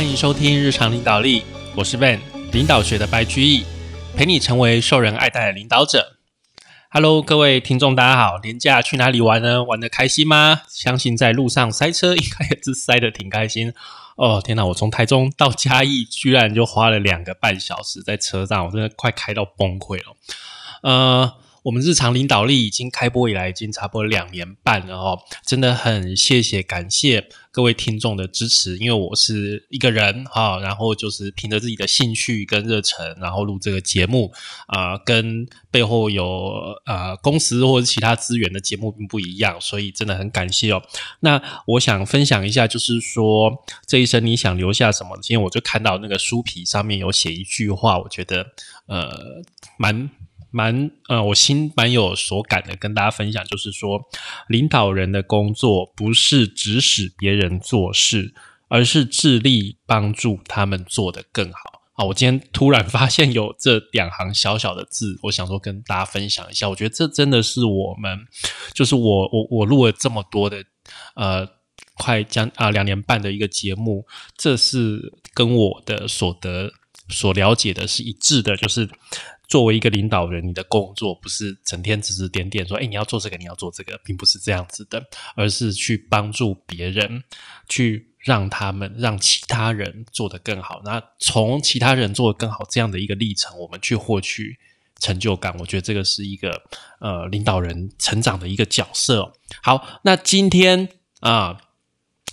欢迎收听日常领导力，我是 Van，领导学的白居易，陪你成为受人爱戴的领导者。Hello，各位听众，大家好，年假去哪里玩呢？玩的开心吗？相信在路上塞车，应该也是塞的挺开心。哦，天哪！我从台中到嘉义，居然就花了两个半小时在车上，我真的快开到崩溃了。呃。我们日常领导力已经开播以来，已经差不多两年半了哦，真的很谢谢感谢各位听众的支持，因为我是一个人哈，然后就是凭着自己的兴趣跟热忱，然后录这个节目啊，跟背后有呃公司或者其他资源的节目并不一样，所以真的很感谢哦。那我想分享一下，就是说这一生你想留下什么？今天我就看到那个书皮上面有写一句话，我觉得呃蛮。蛮呃，我心蛮有所感的，跟大家分享，就是说，领导人的工作不是指使别人做事，而是致力帮助他们做得更好。啊，我今天突然发现有这两行小小的字，我想说跟大家分享一下。我觉得这真的是我们，就是我我我录了这么多的呃，快将啊两年半的一个节目，这是跟我的所得所了解的是一致的，就是。作为一个领导人，你的工作不是整天指指点点说：“哎，你要做这个，你要做这个”，并不是这样子的，而是去帮助别人，去让他们让其他人做得更好。那从其他人做得更好这样的一个历程，我们去获取成就感。我觉得这个是一个呃领导人成长的一个角色。好，那今天啊，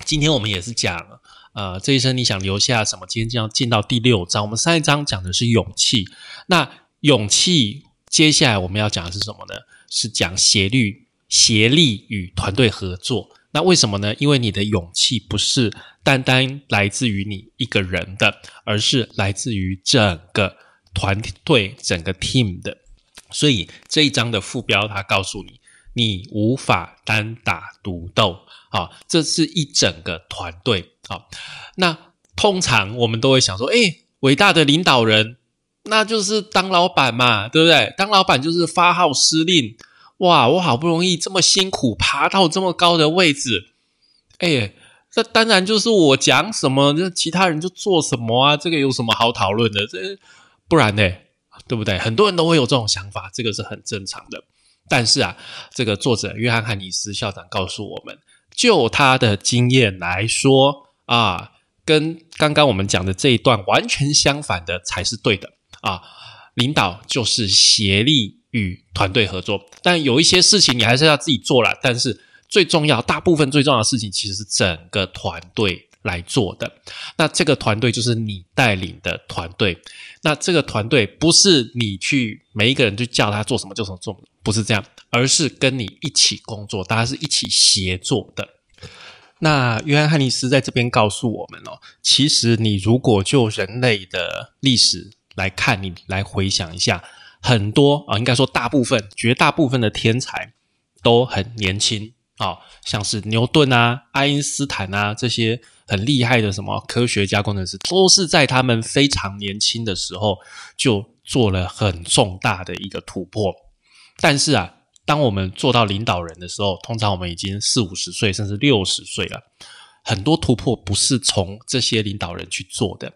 今天我们也是讲呃这一生你想留下什么？今天将进到第六章。我们上一章讲的是勇气，那。勇气，接下来我们要讲的是什么呢？是讲协力、协力与团队合作。那为什么呢？因为你的勇气不是单单来自于你一个人的，而是来自于整个团队、整个 team 的。所以这一章的副标，它告诉你，你无法单打独斗啊！这是一整个团队啊。那通常我们都会想说，哎，伟大的领导人。那就是当老板嘛，对不对？当老板就是发号施令。哇，我好不容易这么辛苦爬到这么高的位置，哎，这当然就是我讲什么，那其他人就做什么啊？这个有什么好讨论的？这不然呢？对不对？很多人都会有这种想法，这个是很正常的。但是啊，这个作者约翰汉尼斯校长告诉我们，就他的经验来说啊，跟刚刚我们讲的这一段完全相反的才是对的。啊，领导就是协力与团队合作，但有一些事情你还是要自己做了。但是最重要，大部分最重要的事情其实是整个团队来做的。那这个团队就是你带领的团队。那这个团队不是你去每一个人去叫他做什么就什么做，不是这样，而是跟你一起工作，大家是一起协作的。那约翰汉尼斯在这边告诉我们哦，其实你如果就人类的历史。来看，你来回想一下，很多啊，应该说大部分、绝大部分的天才都很年轻啊，像是牛顿啊、爱因斯坦啊这些很厉害的什么科学家、工程师，都是在他们非常年轻的时候就做了很重大的一个突破。但是啊，当我们做到领导人的时候，通常我们已经四五十岁，甚至六十岁了，很多突破不是从这些领导人去做的。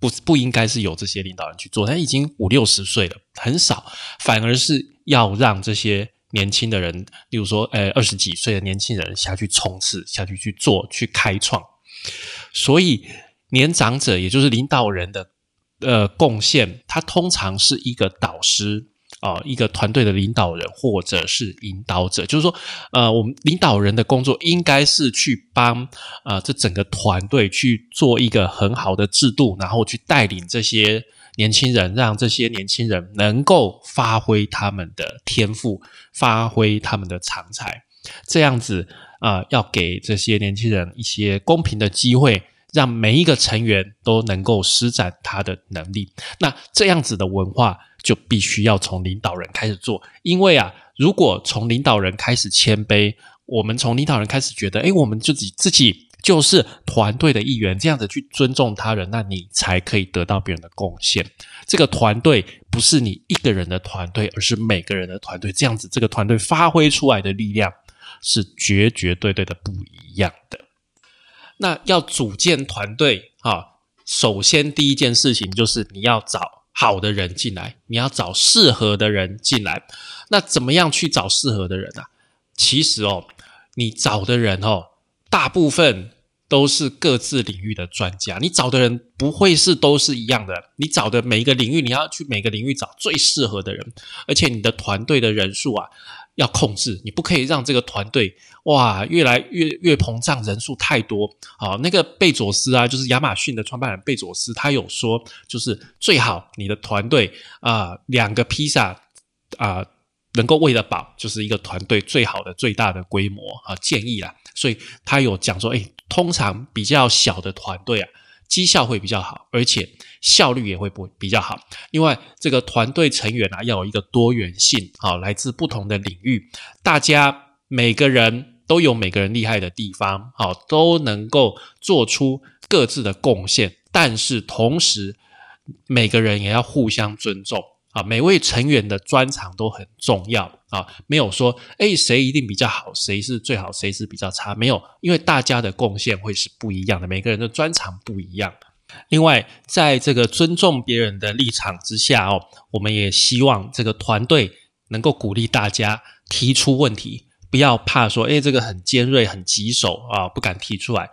不不应该是由这些领导人去做，他已经五六十岁了，很少，反而是要让这些年轻的人，例如说，呃，二十几岁的年轻人下去冲刺，下去去做，去开创。所以，年长者也就是领导人的呃贡献，他通常是一个导师。啊，一个团队的领导人或者是引导者，就是说，呃，我们领导人的工作应该是去帮啊这整个团队去做一个很好的制度，然后去带领这些年轻人，让这些年轻人能够发挥他们的天赋，发挥他们的长才，这样子啊，要给这些年轻人一些公平的机会，让每一个成员都能够施展他的能力。那这样子的文化。就必须要从领导人开始做，因为啊，如果从领导人开始谦卑，我们从领导人开始觉得，哎，我们自己自己就是团队的一员，这样子去尊重他人，那你才可以得到别人的贡献。这个团队不是你一个人的团队，而是每个人的团队，这样子这个团队发挥出来的力量是绝绝对对的不一样的。那要组建团队啊。首先第一件事情就是你要找好的人进来，你要找适合的人进来。那怎么样去找适合的人啊？其实哦，你找的人哦，大部分。都是各自领域的专家，你找的人不会是都是一样的。你找的每一个领域，你要去每个领域找最适合的人，而且你的团队的人数啊要控制，你不可以让这个团队哇越来越越膨胀，人数太多。好，那个贝佐斯啊，就是亚马逊的创办人贝佐斯，他有说，就是最好你的团队啊两个披萨啊能够喂得饱，就是一个团队最好的最大的规模啊建议啦。所以他有讲说，哎，通常比较小的团队啊，绩效会比较好，而且效率也会不比较好。另外，这个团队成员啊，要有一个多元性，好，来自不同的领域，大家每个人都有每个人厉害的地方，好，都能够做出各自的贡献，但是同时每个人也要互相尊重。啊，每位成员的专长都很重要啊，没有说哎谁一定比较好，谁是最好，谁是比较差，没有，因为大家的贡献会是不一样的，每个人的专长不一样。另外，在这个尊重别人的立场之下哦，我们也希望这个团队能够鼓励大家提出问题，不要怕说哎这个很尖锐、很棘手啊，不敢提出来。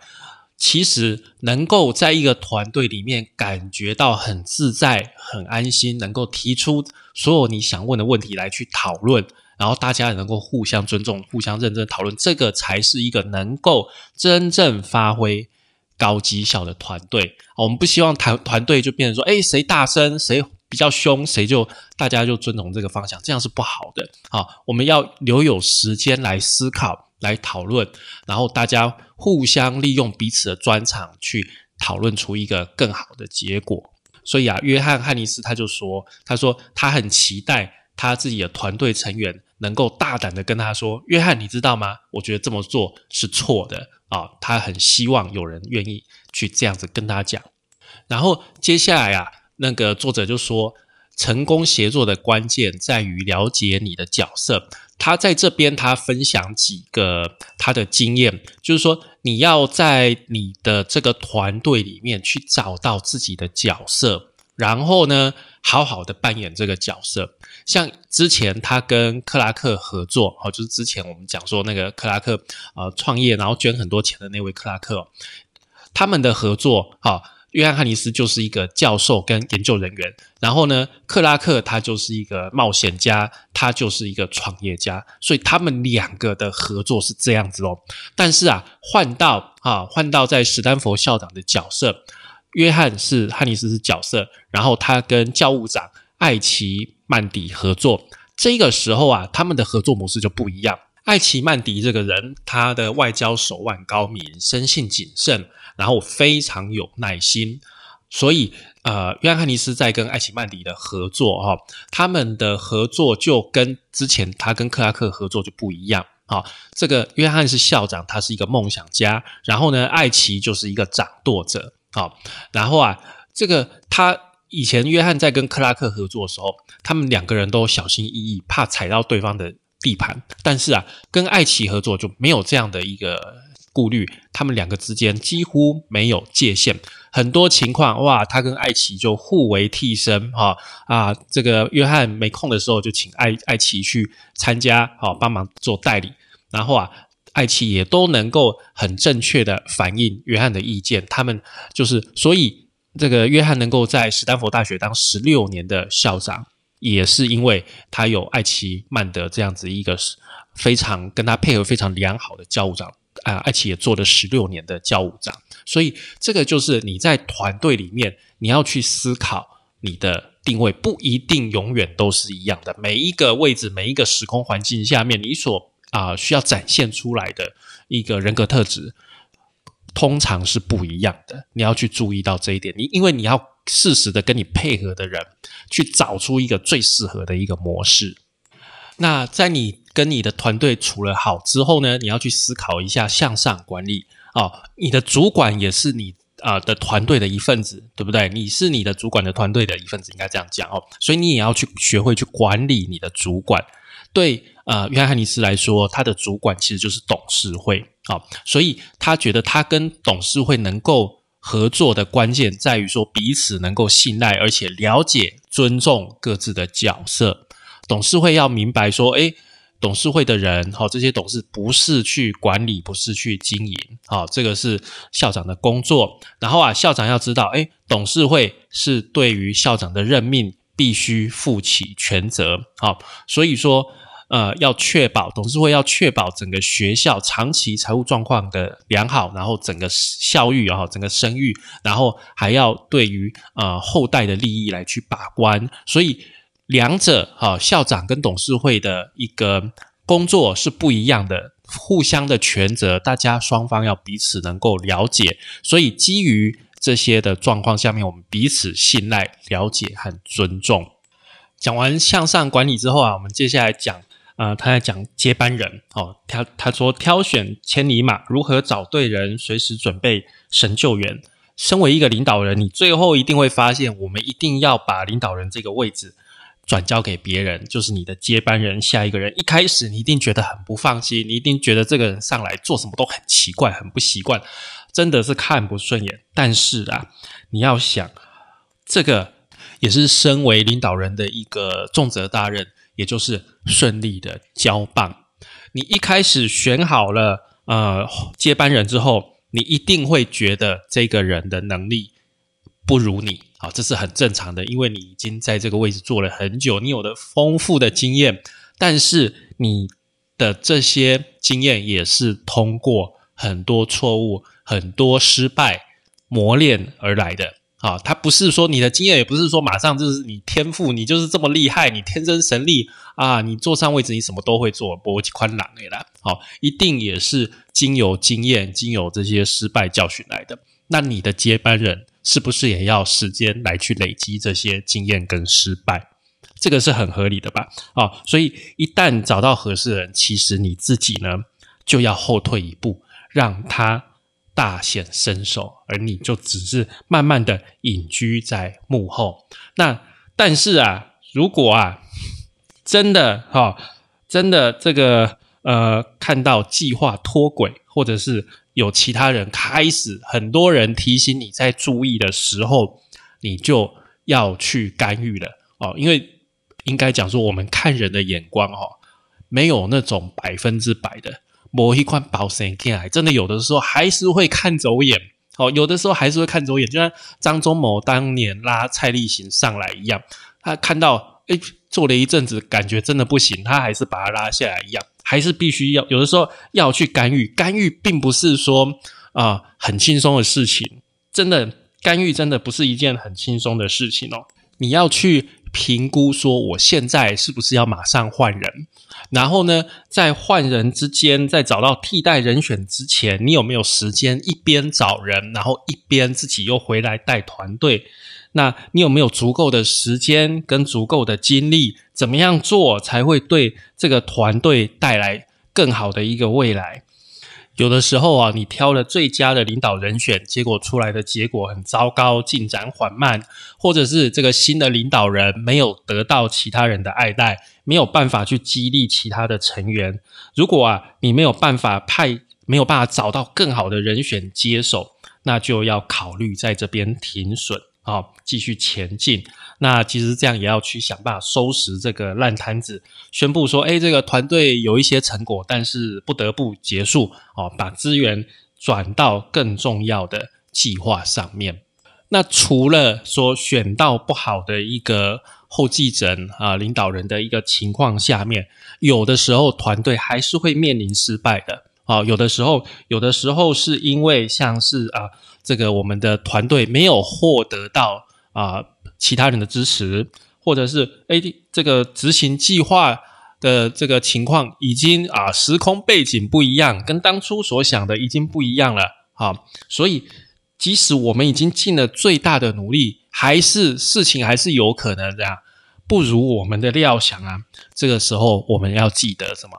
其实能够在一个团队里面感觉到很自在、很安心，能够提出所有你想问的问题来去讨论，然后大家也能够互相尊重、互相认真讨论，这个才是一个能够真正发挥高绩效的团队。我们不希望团团队就变成说，哎，谁大声，谁比较凶，谁就大家就遵从这个方向，这样是不好的。好，我们要留有时间来思考。来讨论，然后大家互相利用彼此的专长去讨论出一个更好的结果。所以啊，约翰·汉尼斯他就说：“他说他很期待他自己的团队成员能够大胆的跟他说，约翰，你知道吗？我觉得这么做是错的啊。他很希望有人愿意去这样子跟他讲。然后接下来啊，那个作者就说。”成功协作的关键在于了解你的角色。他在这边，他分享几个他的经验，就是说，你要在你的这个团队里面去找到自己的角色，然后呢，好好的扮演这个角色。像之前他跟克拉克合作，哦，就是之前我们讲说那个克拉克呃创业，然后捐很多钱的那位克拉克，他们的合作，哈。约翰·汉尼斯就是一个教授跟研究人员，然后呢，克拉克他就是一个冒险家，他就是一个创业家，所以他们两个的合作是这样子哦。但是啊，换到啊，换到在史丹佛校长的角色，约翰是汉尼斯是角色，然后他跟教务长艾奇曼迪合作，这个时候啊，他们的合作模式就不一样。艾奇曼迪这个人，他的外交手腕高明，生性谨慎，然后非常有耐心。所以，呃，约翰·汉尼斯在跟艾奇曼迪的合作，哈，他们的合作就跟之前他跟克拉克合作就不一样。啊，这个约翰是校长，他是一个梦想家，然后呢，艾奇就是一个掌舵者。好，然后啊，这个他以前约翰在跟克拉克合作的时候，他们两个人都小心翼翼，怕踩到对方的。地盘，但是啊，跟爱奇合作就没有这样的一个顾虑，他们两个之间几乎没有界限，很多情况哇，他跟爱奇就互为替身哈啊，这个约翰没空的时候就请爱爱奇去参加，好帮忙做代理，然后啊，爱奇也都能够很正确的反映约翰的意见，他们就是所以这个约翰能够在斯坦福大学当十六年的校长。也是因为他有艾奇曼德这样子一个非常跟他配合非常良好的教务长啊，艾奇也做了十六年的教务长，所以这个就是你在团队里面你要去思考你的定位，不一定永远都是一样的。每一个位置、每一个时空环境下面，你所啊需要展现出来的一个人格特质，通常是不一样的。你要去注意到这一点，你因为你要。适时的跟你配合的人，去找出一个最适合的一个模式。那在你跟你的团队处了好之后呢，你要去思考一下向上管理哦。你的主管也是你啊的团队的一份子，对不对？你是你的主管的团队的一份子，应该这样讲哦。所以你也要去学会去管理你的主管。对呃，约翰·汉尼斯来说，他的主管其实就是董事会啊，所以他觉得他跟董事会能够。合作的关键在于说彼此能够信赖，而且了解、尊重各自的角色。董事会要明白说，诶，董事会的人，好，这些董事不是去管理，不是去经营，好，这个是校长的工作。然后啊，校长要知道，诶，董事会是对于校长的任命必须负起全责，好，所以说。呃，要确保董事会要确保整个学校长期财务状况的良好，然后整个校誉啊，整个声誉，然后还要对于呃后代的利益来去把关，所以两者哈，校长跟董事会的一个工作是不一样的，互相的权责，大家双方要彼此能够了解，所以基于这些的状况下面，我们彼此信赖、了解和尊重。讲完向上管理之后啊，我们接下来讲。啊，他在讲接班人哦，他他说挑选千里马，如何找对人，随时准备神救援。身为一个领导人，你最后一定会发现，我们一定要把领导人这个位置转交给别人，就是你的接班人，下一个人。一开始你一定觉得很不放心，你一定觉得这个人上来做什么都很奇怪，很不习惯，真的是看不顺眼。但是啊，你要想，这个也是身为领导人的一个重责大任。也就是顺利的交棒。你一开始选好了呃接班人之后，你一定会觉得这个人的能力不如你，好，这是很正常的，因为你已经在这个位置做了很久，你有的丰富的经验。但是你的这些经验也是通过很多错误、很多失败磨练而来的。啊，他不是说你的经验，也不是说马上就是你天赋，你就是这么厉害，你天生神力啊，你坐上位置，你什么都会做，波及宽朗的啦。好，一定也是经由经验、经由这些失败教训来的。那你的接班人是不是也要时间来去累积这些经验跟失败？这个是很合理的吧？啊，所以一旦找到合适的人，其实你自己呢就要后退一步，让他。大显身手，而你就只是慢慢的隐居在幕后。那但是啊，如果啊，真的哈，真的这个呃，看到计划脱轨，或者是有其他人开始，很多人提醒你在注意的时候，你就要去干预了哦。因为应该讲说，我们看人的眼光哈，没有那种百分之百的。某一款保险进来，真的有的时候还是会看走眼，哦，有的时候还是会看走眼，就像张忠谋当年拉蔡立行上来一样，他看到哎做了一阵子，感觉真的不行，他还是把他拉下来一样，还是必须要有的时候要去干预，干预并不是说啊很轻松的事情，真的干预真的不是一件很轻松的事情哦，你要去。评估说，我现在是不是要马上换人？然后呢，在换人之间，在找到替代人选之前，你有没有时间一边找人，然后一边自己又回来带团队？那你有没有足够的时间跟足够的精力？怎么样做才会对这个团队带来更好的一个未来？有的时候啊，你挑了最佳的领导人选，结果出来的结果很糟糕，进展缓慢，或者是这个新的领导人没有得到其他人的爱戴，没有办法去激励其他的成员。如果啊，你没有办法派，没有办法找到更好的人选接手，那就要考虑在这边停损。好，继续前进。那其实这样也要去想办法收拾这个烂摊子，宣布说：哎，这个团队有一些成果，但是不得不结束。哦，把资源转到更重要的计划上面。那除了说选到不好的一个后继者啊，领导人的一个情况下面，有的时候团队还是会面临失败的。啊，有的时候，有的时候是因为像是啊。这个我们的团队没有获得到啊其他人的支持，或者是 A 这个执行计划的这个情况已经啊时空背景不一样，跟当初所想的已经不一样了。好，所以即使我们已经尽了最大的努力，还是事情还是有可能这样不如我们的料想啊。这个时候我们要记得什么？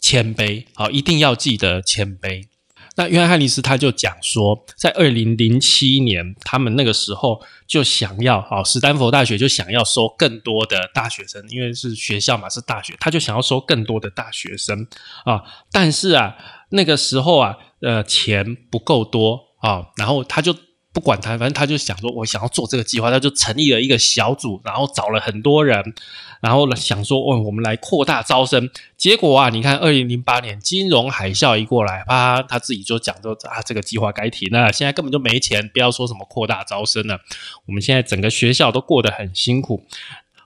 谦卑，好，一定要记得谦卑。那约翰·汉尼斯他就讲说，在二零零七年，他们那个时候就想要啊，斯坦福大学就想要收更多的大学生，因为是学校嘛，是大学，他就想要收更多的大学生啊。但是啊，那个时候啊，呃，钱不够多啊，然后他就不管他，反正他就想说，我想要做这个计划，他就成立了一个小组，然后找了很多人，然后想说，哦，我们来扩大招生。结果啊，你看，二零零八年金融海啸一过来，啪，他自己就讲说啊，这个计划该停了，现在根本就没钱，不要说什么扩大招生了。我们现在整个学校都过得很辛苦。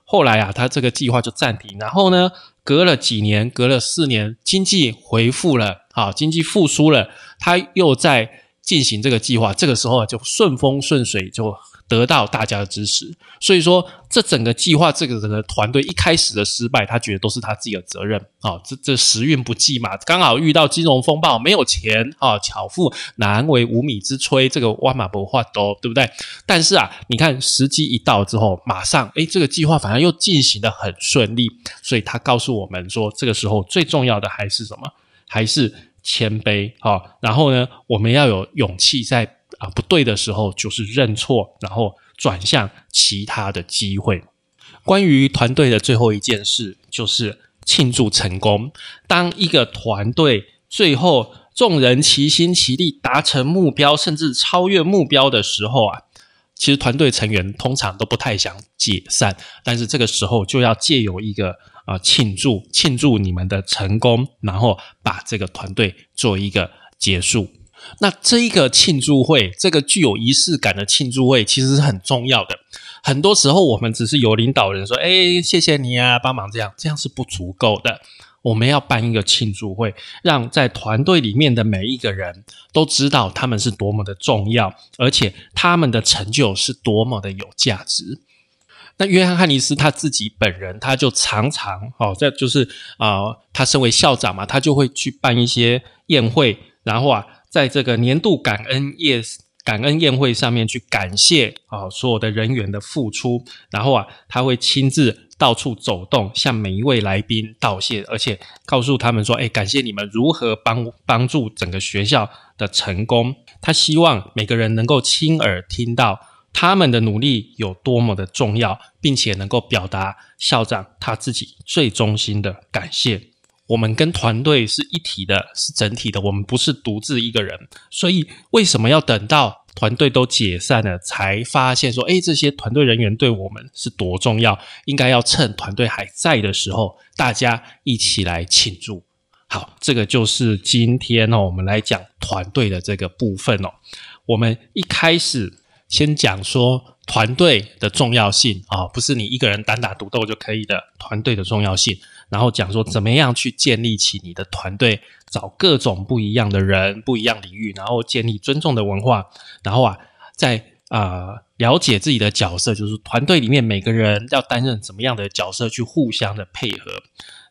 后来啊，他这个计划就暂停，然后呢，隔了几年，隔了四年，经济恢复了，啊，经济复苏了，他又在。进行这个计划，这个时候就顺风顺水，就得到大家的支持。所以说，这整个计划，这个整个团队一开始的失败，他觉得都是他自己的责任啊。这这时运不济嘛，刚好遇到金融风暴，没有钱啊，巧妇难为无米之炊，这个万马不化都对不对？但是啊，你看时机一到之后，马上诶，这个计划反而又进行的很顺利。所以他告诉我们说，这个时候最重要的还是什么？还是。谦卑啊，然后呢，我们要有勇气，在啊不对的时候，就是认错，然后转向其他的机会。关于团队的最后一件事，就是庆祝成功。当一个团队最后众人齐心齐力达成目标，甚至超越目标的时候啊，其实团队成员通常都不太想解散，但是这个时候就要借由一个。啊！庆祝庆祝你们的成功，然后把这个团队做一个结束。那这一个庆祝会，这个具有仪式感的庆祝会，其实是很重要的。很多时候，我们只是有领导人说：“哎，谢谢你啊，帮忙这样，这样是不足够的。我们要办一个庆祝会，让在团队里面的每一个人都知道他们是多么的重要，而且他们的成就是多么的有价值。”那约翰·汉尼斯他自己本人，他就常常哦，在就是啊，他身为校长嘛，他就会去办一些宴会，然后啊，在这个年度感恩夜感恩宴会上面去感谢啊所有的人员的付出，然后啊，他会亲自到处走动，向每一位来宾道谢，而且告诉他们说，哎，感谢你们如何帮帮助整个学校的成功。他希望每个人能够亲耳听到。他们的努力有多么的重要，并且能够表达校长他自己最衷心的感谢。我们跟团队是一体的，是整体的，我们不是独自一个人。所以，为什么要等到团队都解散了，才发现说，哎，这些团队人员对我们是多重要？应该要趁团队还在的时候，大家一起来庆祝。好，这个就是今天哦，我们来讲团队的这个部分哦。我们一开始。先讲说团队的重要性啊，不是你一个人单打独斗就可以的团队的重要性。然后讲说怎么样去建立起你的团队，找各种不一样的人、不一样领域，然后建立尊重的文化。然后啊，在啊了解自己的角色，就是团队里面每个人要担任怎么样的角色，去互相的配合。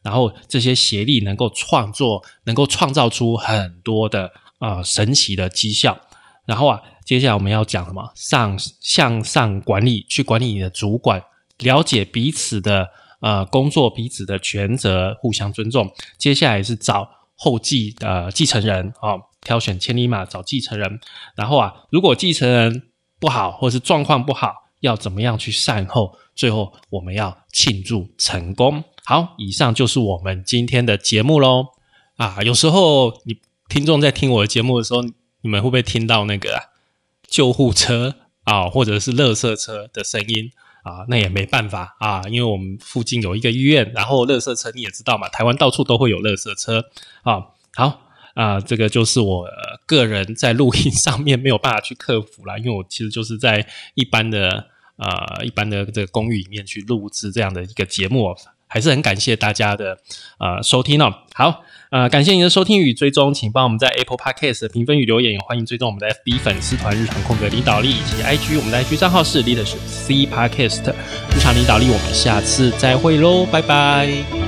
然后这些协力能够创作，能够创造出很多的啊神奇的绩效。然后啊。接下来我们要讲什么？上向上管理，去管理你的主管，了解彼此的呃工作，彼此的权责，互相尊重。接下来是找后继的继承人啊，挑选千里马找继承人。然后啊，如果继承人不好，或是状况不好，要怎么样去善后？最后我们要庆祝成功。好，以上就是我们今天的节目喽。啊，有时候你听众在听我的节目的时候，你们会不会听到那个？啊救护车啊，或者是垃圾车的声音啊，那也没办法啊，因为我们附近有一个医院，然后垃圾车你也知道嘛，台湾到处都会有垃圾车啊。好啊，这个就是我个人在录音上面没有办法去克服啦，因为我其实就是在一般的呃一般的这个公寓里面去录制这样的一个节目。还是很感谢大家的呃收听哦。好，呃，感谢您的收听与追踪，请帮我们在 Apple Podcast 评分与留言，也欢迎追踪我们的 FB 粉丝团日常空格领导力以及 IG 我们的 IG 账号是 Leadership C Podcast 日常领导力。我们下次再会喽，拜拜。